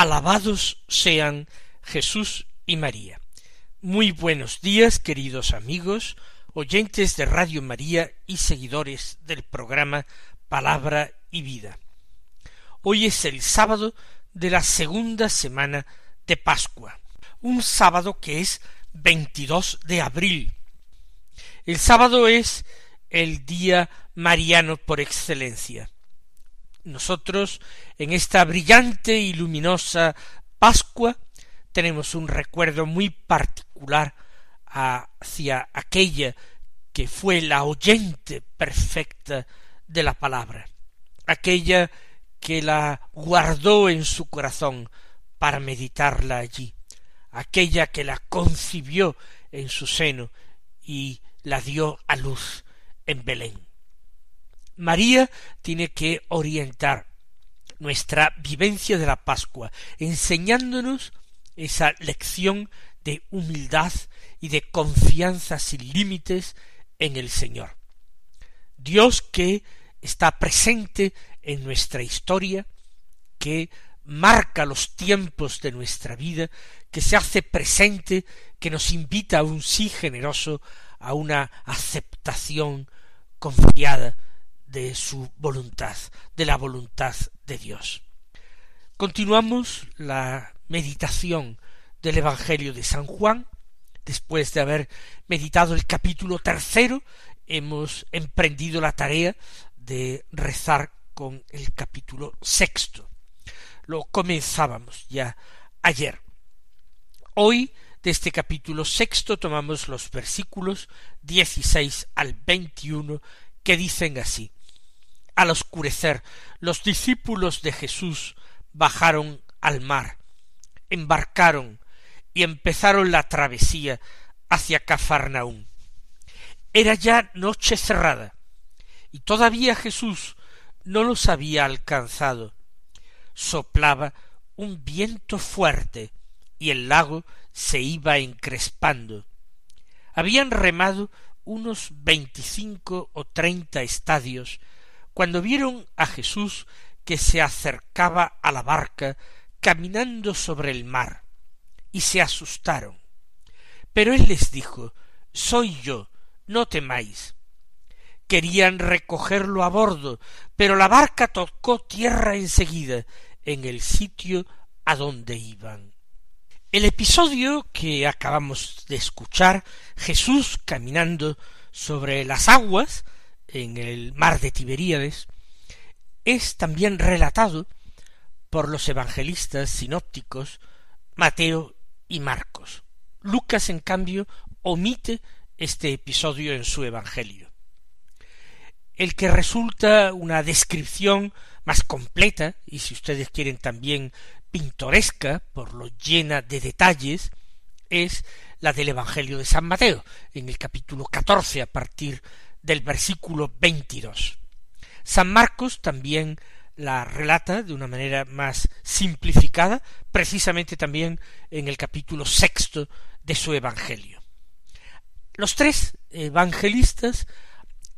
Alabados sean Jesús y María. Muy buenos días, queridos amigos, oyentes de Radio María y seguidores del programa Palabra y Vida. Hoy es el sábado de la segunda semana de Pascua, un sábado que es 22 de abril. El sábado es el día mariano por excelencia. Nosotros, en esta brillante y luminosa Pascua, tenemos un recuerdo muy particular hacia aquella que fue la oyente perfecta de la palabra, aquella que la guardó en su corazón para meditarla allí, aquella que la concibió en su seno y la dio a luz en Belén. María tiene que orientar nuestra vivencia de la Pascua, enseñándonos esa lección de humildad y de confianza sin límites en el Señor. Dios que está presente en nuestra historia, que marca los tiempos de nuestra vida, que se hace presente, que nos invita a un sí generoso, a una aceptación confiada de su voluntad, de la voluntad de Dios. Continuamos la meditación del Evangelio de San Juan. Después de haber meditado el capítulo tercero, hemos emprendido la tarea de rezar con el capítulo sexto. Lo comenzábamos ya ayer. Hoy de este capítulo sexto tomamos los versículos dieciséis al veintiuno que dicen así Al oscurecer los discípulos de Jesús bajaron al mar, embarcaron y empezaron la travesía hacia Cafarnaún. Era ya noche cerrada, y todavía Jesús no los había alcanzado. Soplaba un viento fuerte, y el lago se iba encrespando. Habían remado unos veinticinco o treinta estadios cuando vieron a Jesús que se acercaba a la barca caminando sobre el mar, y se asustaron. Pero él les dijo Soy yo, no temáis. Querían recogerlo a bordo, pero la barca tocó tierra enseguida en el sitio a donde iban. El episodio que acabamos de escuchar, Jesús caminando sobre las aguas en el mar de Tiberíades, es también relatado por los evangelistas sinópticos Mateo y Marcos. Lucas, en cambio, omite este episodio en su Evangelio. El que resulta una descripción más completa, y si ustedes quieren también pintoresca por lo llena de detalles es la del Evangelio de San Mateo, en el capítulo catorce a partir del versículo veintidós. San Marcos también la relata de una manera más simplificada, precisamente también en el capítulo sexto de su Evangelio. Los tres evangelistas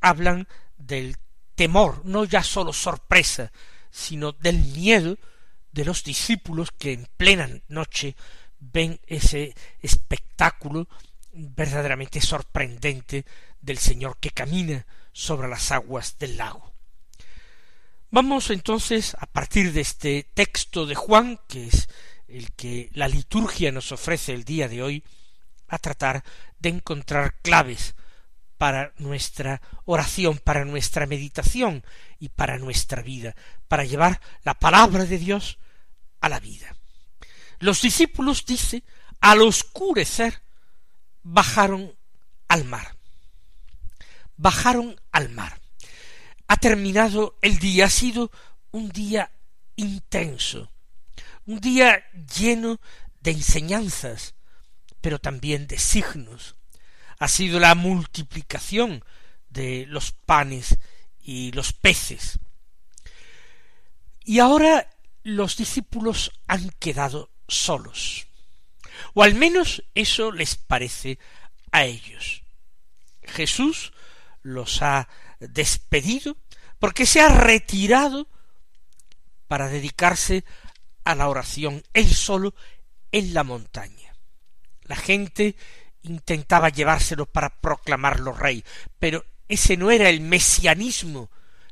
hablan del temor, no ya sólo sorpresa, sino del miedo de los discípulos que en plena noche ven ese espectáculo verdaderamente sorprendente del Señor que camina sobre las aguas del lago. Vamos entonces a partir de este texto de Juan, que es el que la liturgia nos ofrece el día de hoy, a tratar de encontrar claves para nuestra oración, para nuestra meditación y para nuestra vida, para llevar la palabra de Dios a la vida. Los discípulos, dice, al oscurecer, bajaron al mar. Bajaron al mar. Ha terminado el día, ha sido un día intenso, un día lleno de enseñanzas, pero también de signos. Ha sido la multiplicación de los panes y los peces. Y ahora los discípulos han quedado solos. O al menos eso les parece a ellos. Jesús los ha despedido porque se ha retirado para dedicarse a la oración él solo en la montaña. La gente intentaba llevárselo para proclamarlo rey, pero ese no era el mesianismo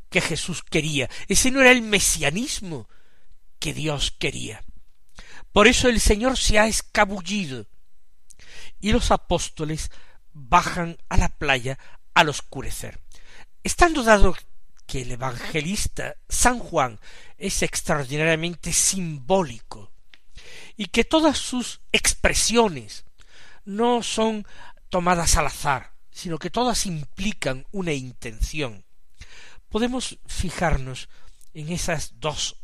que Jesús quería, ese no era el mesianismo que Dios quería. Por eso el Señor se ha escabullido y los apóstoles bajan a la playa al oscurecer. Estando dado que el evangelista San Juan es extraordinariamente simbólico y que todas sus expresiones no son tomadas al azar, sino que todas implican una intención. Podemos fijarnos en esas dos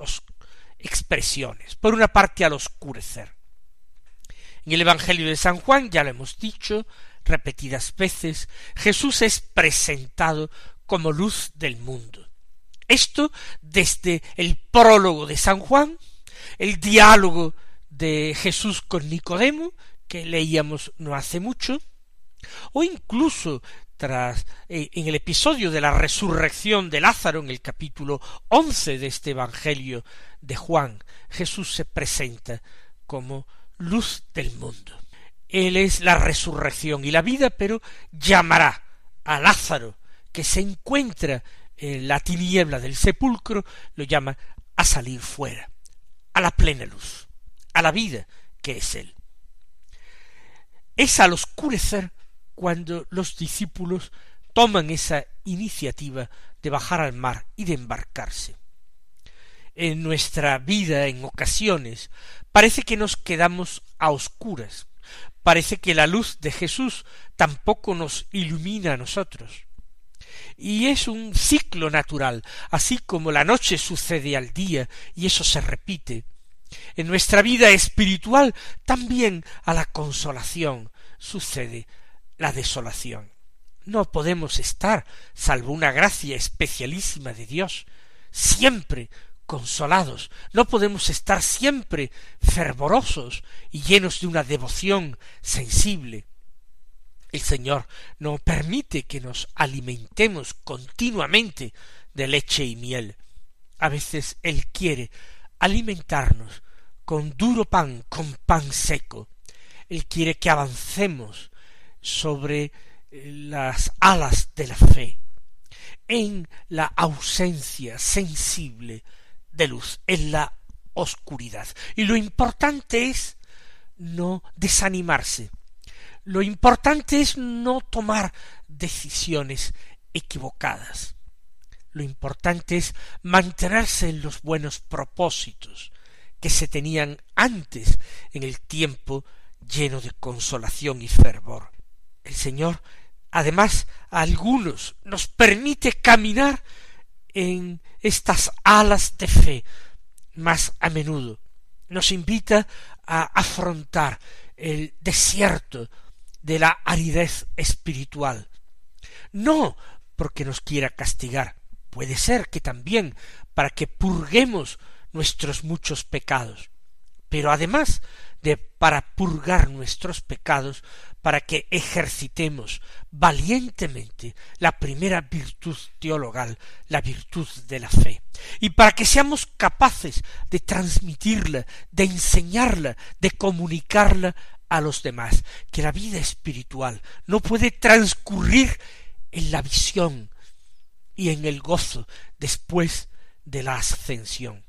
expresiones. Por una parte, al oscurecer. En el Evangelio de San Juan, ya lo hemos dicho repetidas veces, Jesús es presentado como luz del mundo. Esto desde el prólogo de San Juan, el diálogo de Jesús con Nicodemo, que leíamos no hace mucho, o incluso eh, en el episodio de la resurrección de Lázaro en el capítulo once de este Evangelio de Juan, Jesús se presenta como luz del mundo. Él es la resurrección y la vida, pero llamará a Lázaro, que se encuentra en la tiniebla del sepulcro, lo llama a salir fuera, a la plena luz, a la vida que es Él. Es al oscurecer cuando los discípulos toman esa iniciativa de bajar al mar y de embarcarse. En nuestra vida, en ocasiones, parece que nos quedamos a oscuras, parece que la luz de Jesús tampoco nos ilumina a nosotros. Y es un ciclo natural, así como la noche sucede al día, y eso se repite. En nuestra vida espiritual también a la consolación sucede la desolación. No podemos estar, salvo una gracia especialísima de Dios, siempre consolados, no podemos estar siempre fervorosos y llenos de una devoción sensible. El Señor no permite que nos alimentemos continuamente de leche y miel. A veces Él quiere alimentarnos con duro pan, con pan seco. Él quiere que avancemos sobre eh, las alas de la fe, en la ausencia sensible de luz, en la oscuridad. Y lo importante es no desanimarse. Lo importante es no tomar decisiones equivocadas. Lo importante es mantenerse en los buenos propósitos que se tenían antes en el tiempo lleno de consolación y fervor. El Señor, además, a algunos nos permite caminar en estas alas de fe más a menudo. Nos invita a afrontar el desierto de la aridez espiritual. No porque nos quiera castigar, puede ser que también para que purguemos nuestros muchos pecados, pero además de para purgar nuestros pecados, para que ejercitemos valientemente la primera virtud teologal, la virtud de la fe, y para que seamos capaces de transmitirla, de enseñarla, de comunicarla a los demás, que la vida espiritual no puede transcurrir en la visión y en el gozo después de la ascensión,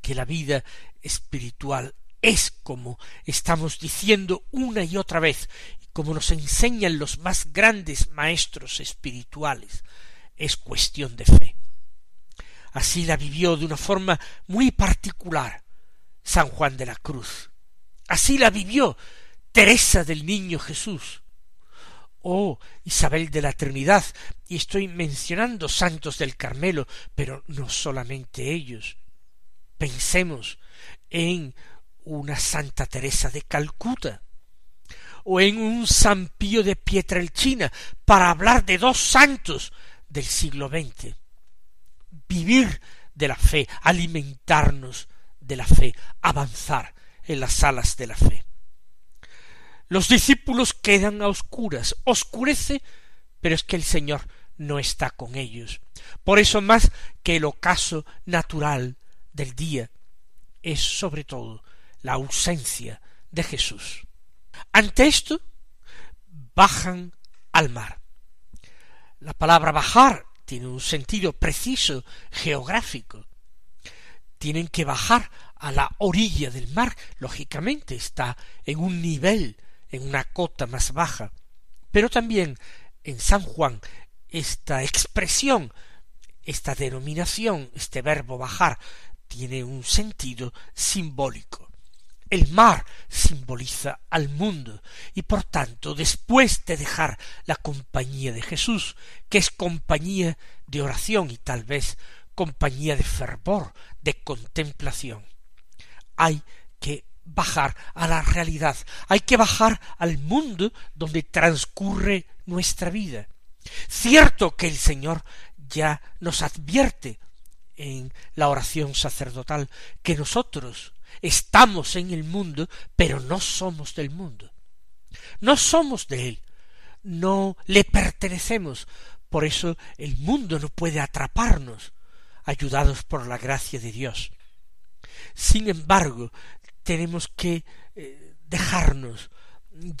que la vida espiritual es como estamos diciendo una y otra vez, como nos enseñan los más grandes maestros espirituales, es cuestión de fe. Así la vivió de una forma muy particular San Juan de la Cruz. Así la vivió Teresa del Niño Jesús. Oh, Isabel de la Trinidad, y estoy mencionando santos del Carmelo, pero no solamente ellos. Pensemos en una Santa Teresa de Calcuta, o en un San Pío de Pietrelcina, para hablar de dos santos del siglo XX. Vivir de la fe, alimentarnos de la fe, avanzar en las alas de la fe. Los discípulos quedan a oscuras, oscurece, pero es que el Señor no está con ellos. Por eso más que el ocaso natural del día es sobre todo la ausencia de Jesús. Ante esto, bajan al mar. La palabra bajar tiene un sentido preciso, geográfico. Tienen que bajar a la orilla del mar, lógicamente está en un nivel, en una cota más baja. Pero también en San Juan esta expresión, esta denominación, este verbo bajar, tiene un sentido simbólico. El mar simboliza al mundo y por tanto después de dejar la compañía de Jesús, que es compañía de oración y tal vez compañía de fervor, de contemplación, hay que bajar a la realidad, hay que bajar al mundo donde transcurre nuestra vida. Cierto que el Señor ya nos advierte en la oración sacerdotal que nosotros Estamos en el mundo, pero no somos del mundo. No somos de él. No le pertenecemos. Por eso el mundo no puede atraparnos, ayudados por la gracia de Dios. Sin embargo, tenemos que eh, dejarnos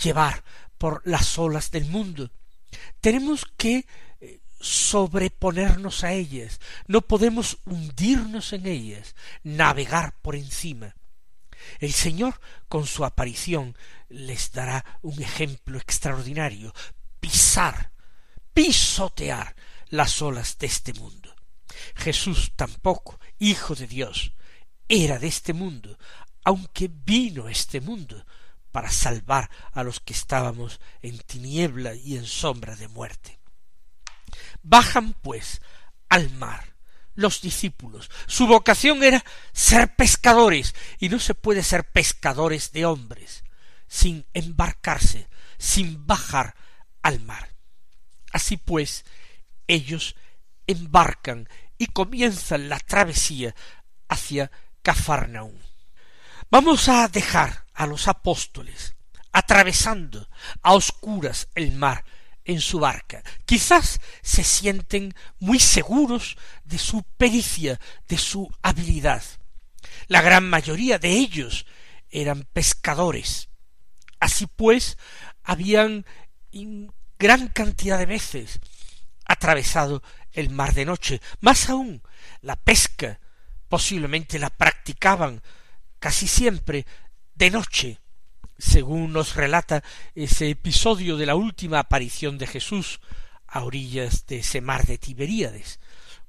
llevar por las olas del mundo. Tenemos que eh, sobreponernos a ellas. No podemos hundirnos en ellas, navegar por encima. El Señor con su aparición les dará un ejemplo extraordinario, pisar, pisotear las olas de este mundo. Jesús tampoco, Hijo de Dios, era de este mundo, aunque vino este mundo para salvar a los que estábamos en tiniebla y en sombra de muerte. Bajan, pues, al mar, los discípulos. Su vocación era ser pescadores, y no se puede ser pescadores de hombres sin embarcarse, sin bajar al mar. Así pues, ellos embarcan y comienzan la travesía hacia Cafarnaúm. Vamos a dejar a los apóstoles atravesando a oscuras el mar en su barca. Quizás se sienten muy seguros de su pericia, de su habilidad. La gran mayoría de ellos eran pescadores. Así pues, habían gran cantidad de veces atravesado el mar de noche. Más aún, la pesca posiblemente la practicaban casi siempre de noche según nos relata ese episodio de la última aparición de Jesús a orillas de ese mar de Tiberíades,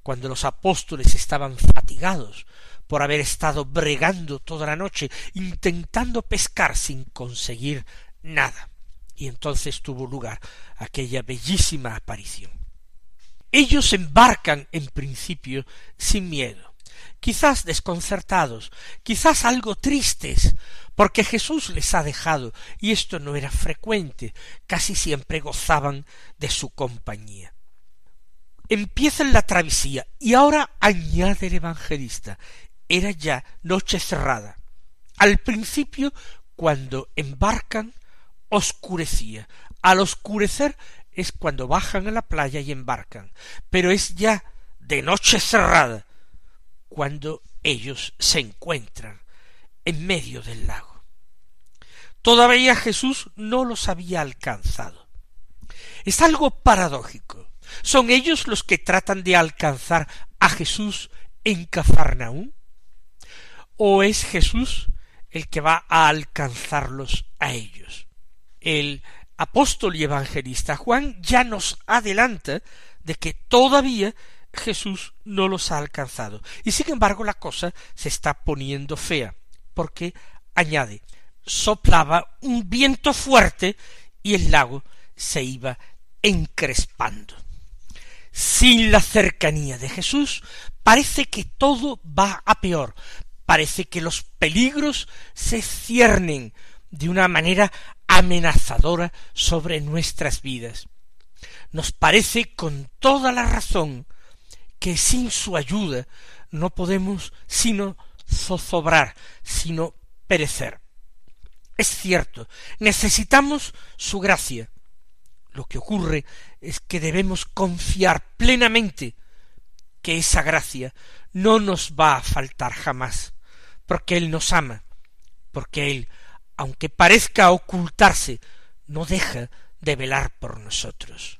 cuando los apóstoles estaban fatigados por haber estado bregando toda la noche, intentando pescar sin conseguir nada. Y entonces tuvo lugar aquella bellísima aparición. Ellos embarcan en principio sin miedo, quizás desconcertados, quizás algo tristes porque Jesús les ha dejado, y esto no era frecuente, casi siempre gozaban de su compañía. Empiezan la travesía, y ahora añade el evangelista, era ya noche cerrada. Al principio, cuando embarcan, oscurecía. Al oscurecer es cuando bajan a la playa y embarcan, pero es ya de noche cerrada cuando ellos se encuentran en medio del lago. Todavía Jesús no los había alcanzado. Es algo paradójico. ¿Son ellos los que tratan de alcanzar a Jesús en Cafarnaúm? ¿O es Jesús el que va a alcanzarlos a ellos? El apóstol y evangelista Juan ya nos adelanta de que todavía Jesús no los ha alcanzado. Y sin embargo la cosa se está poniendo fea porque añade soplaba un viento fuerte y el lago se iba encrespando. Sin la cercanía de Jesús, parece que todo va a peor, parece que los peligros se ciernen de una manera amenazadora sobre nuestras vidas. Nos parece con toda la razón que sin su ayuda no podemos sino zozobrar, sino perecer. Es cierto, necesitamos su gracia. Lo que ocurre es que debemos confiar plenamente que esa gracia no nos va a faltar jamás, porque Él nos ama, porque Él, aunque parezca ocultarse, no deja de velar por nosotros.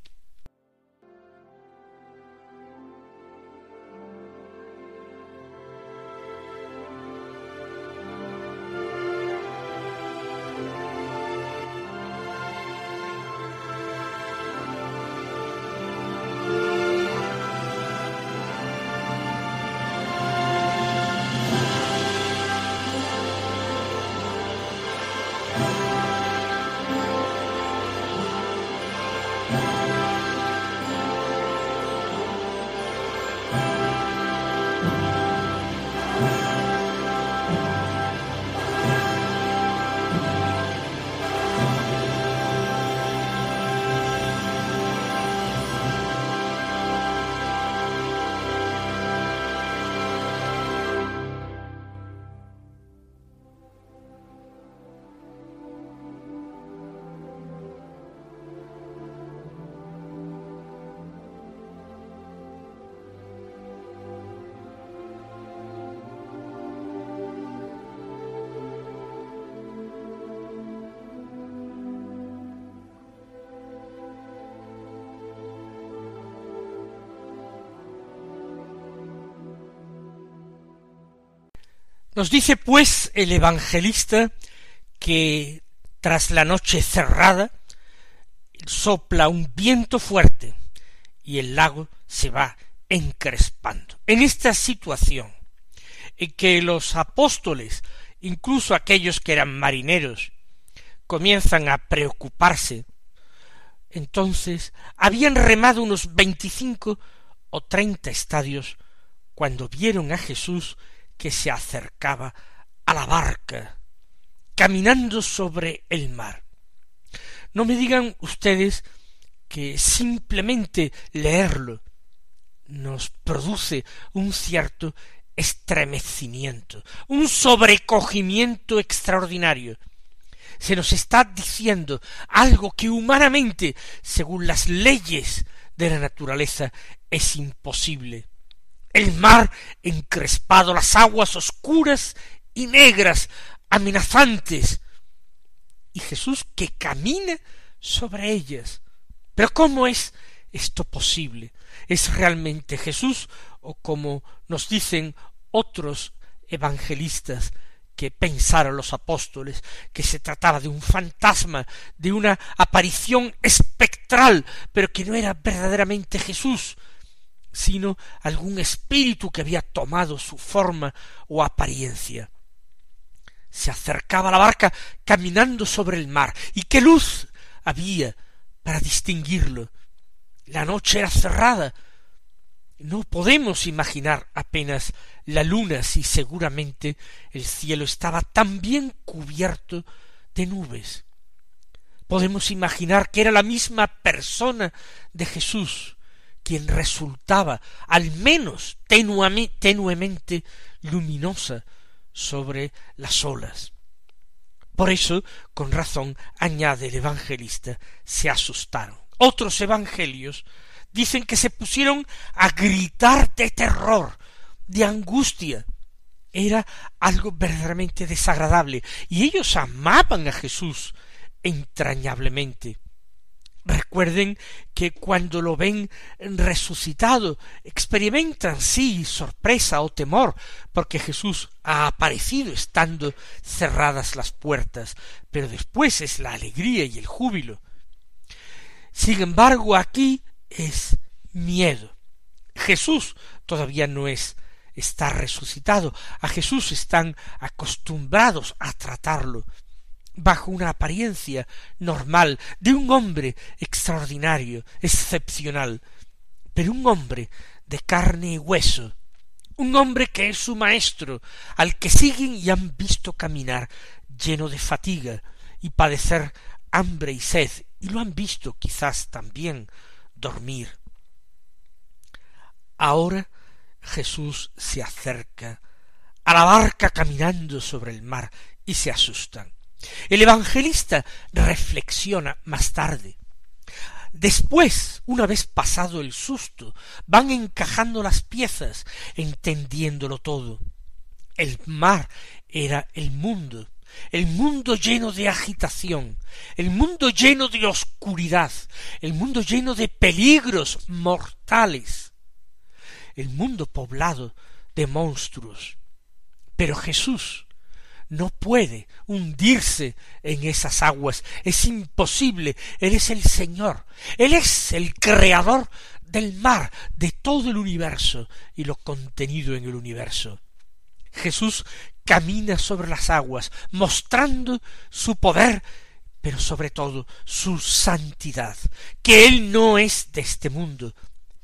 Nos dice pues el evangelista que tras la noche cerrada sopla un viento fuerte y el lago se va encrespando. En esta situación en que los apóstoles, incluso aquellos que eran marineros, comienzan a preocuparse, entonces habían remado unos veinticinco o treinta estadios cuando vieron a Jesús que se acercaba a la barca, caminando sobre el mar. No me digan ustedes que simplemente leerlo nos produce un cierto estremecimiento, un sobrecogimiento extraordinario. Se nos está diciendo algo que humanamente, según las leyes de la naturaleza, es imposible el mar encrespado, las aguas oscuras y negras, amenazantes, y Jesús que camina sobre ellas. Pero ¿cómo es esto posible? ¿Es realmente Jesús o como nos dicen otros evangelistas que pensaron los apóstoles que se trataba de un fantasma, de una aparición espectral, pero que no era verdaderamente Jesús, sino algún espíritu que había tomado su forma o apariencia. Se acercaba a la barca caminando sobre el mar, y qué luz había para distinguirlo. La noche era cerrada. No podemos imaginar apenas la luna si seguramente el cielo estaba tan bien cubierto de nubes. Podemos imaginar que era la misma persona de Jesús, quien resultaba al menos tenuemente luminosa sobre las olas. Por eso, con razón, añade el evangelista, se asustaron. Otros evangelios dicen que se pusieron a gritar de terror, de angustia. Era algo verdaderamente desagradable, y ellos amaban a Jesús entrañablemente. Recuerden que cuando lo ven resucitado experimentan sí sorpresa o temor porque Jesús ha aparecido estando cerradas las puertas, pero después es la alegría y el júbilo. Sin embargo, aquí es miedo. Jesús todavía no es está resucitado. A Jesús están acostumbrados a tratarlo bajo una apariencia normal de un hombre extraordinario, excepcional, pero un hombre de carne y hueso, un hombre que es su maestro, al que siguen y han visto caminar lleno de fatiga y padecer hambre y sed, y lo han visto quizás también dormir. Ahora Jesús se acerca a la barca caminando sobre el mar y se asustan. El evangelista reflexiona más tarde. Después, una vez pasado el susto, van encajando las piezas, entendiéndolo todo. El mar era el mundo, el mundo lleno de agitación, el mundo lleno de oscuridad, el mundo lleno de peligros mortales, el mundo poblado de monstruos. Pero Jesús no puede hundirse en esas aguas, es imposible, Él es el Señor, Él es el creador del mar, de todo el universo y lo contenido en el universo. Jesús camina sobre las aguas, mostrando su poder, pero sobre todo su santidad, que Él no es de este mundo,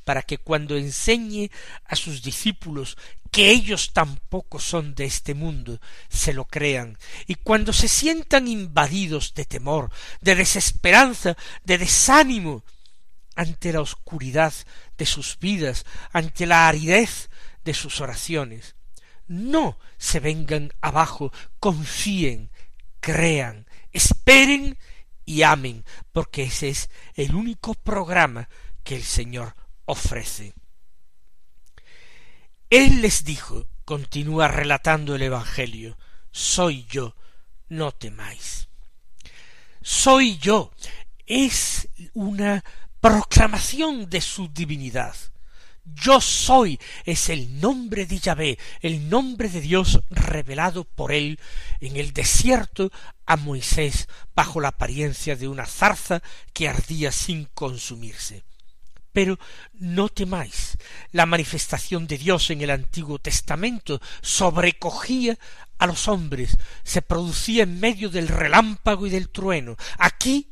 para que cuando enseñe a sus discípulos que ellos tampoco son de este mundo, se lo crean, y cuando se sientan invadidos de temor, de desesperanza, de desánimo, ante la oscuridad de sus vidas, ante la aridez de sus oraciones, no se vengan abajo, confíen, crean, esperen y amen, porque ese es el único programa que el Señor ofrece. Él les dijo, continúa relatando el Evangelio, soy yo, no temáis. Soy yo es una proclamación de su divinidad. Yo soy es el nombre de Yahvé, el nombre de Dios revelado por él en el desierto a Moisés bajo la apariencia de una zarza que ardía sin consumirse. Pero no temáis. La manifestación de Dios en el Antiguo Testamento sobrecogía a los hombres, se producía en medio del relámpago y del trueno. Aquí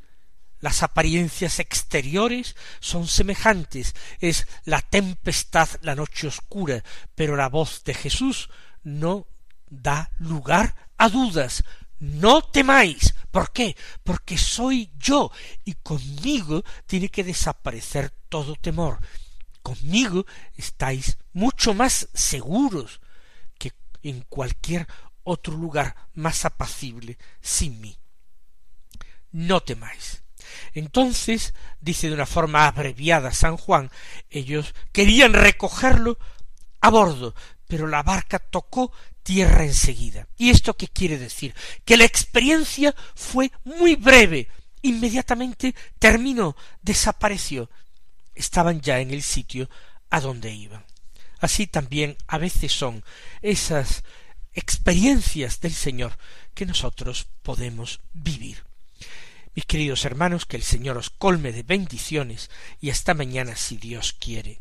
las apariencias exteriores son semejantes, es la tempestad, la noche oscura, pero la voz de Jesús no da lugar a dudas. No temáis. ¿Por qué? Porque soy yo y conmigo tiene que desaparecer todo temor. Conmigo estáis mucho más seguros que en cualquier otro lugar más apacible sin mí. No temáis. Entonces, dice de una forma abreviada San Juan, ellos querían recogerlo a bordo, pero la barca tocó tierra enseguida. ¿Y esto qué quiere decir? Que la experiencia fue muy breve, inmediatamente terminó, desapareció, estaban ya en el sitio a donde iban. Así también a veces son esas experiencias del Señor que nosotros podemos vivir. Mis queridos hermanos, que el Señor os colme de bendiciones y hasta mañana si Dios quiere.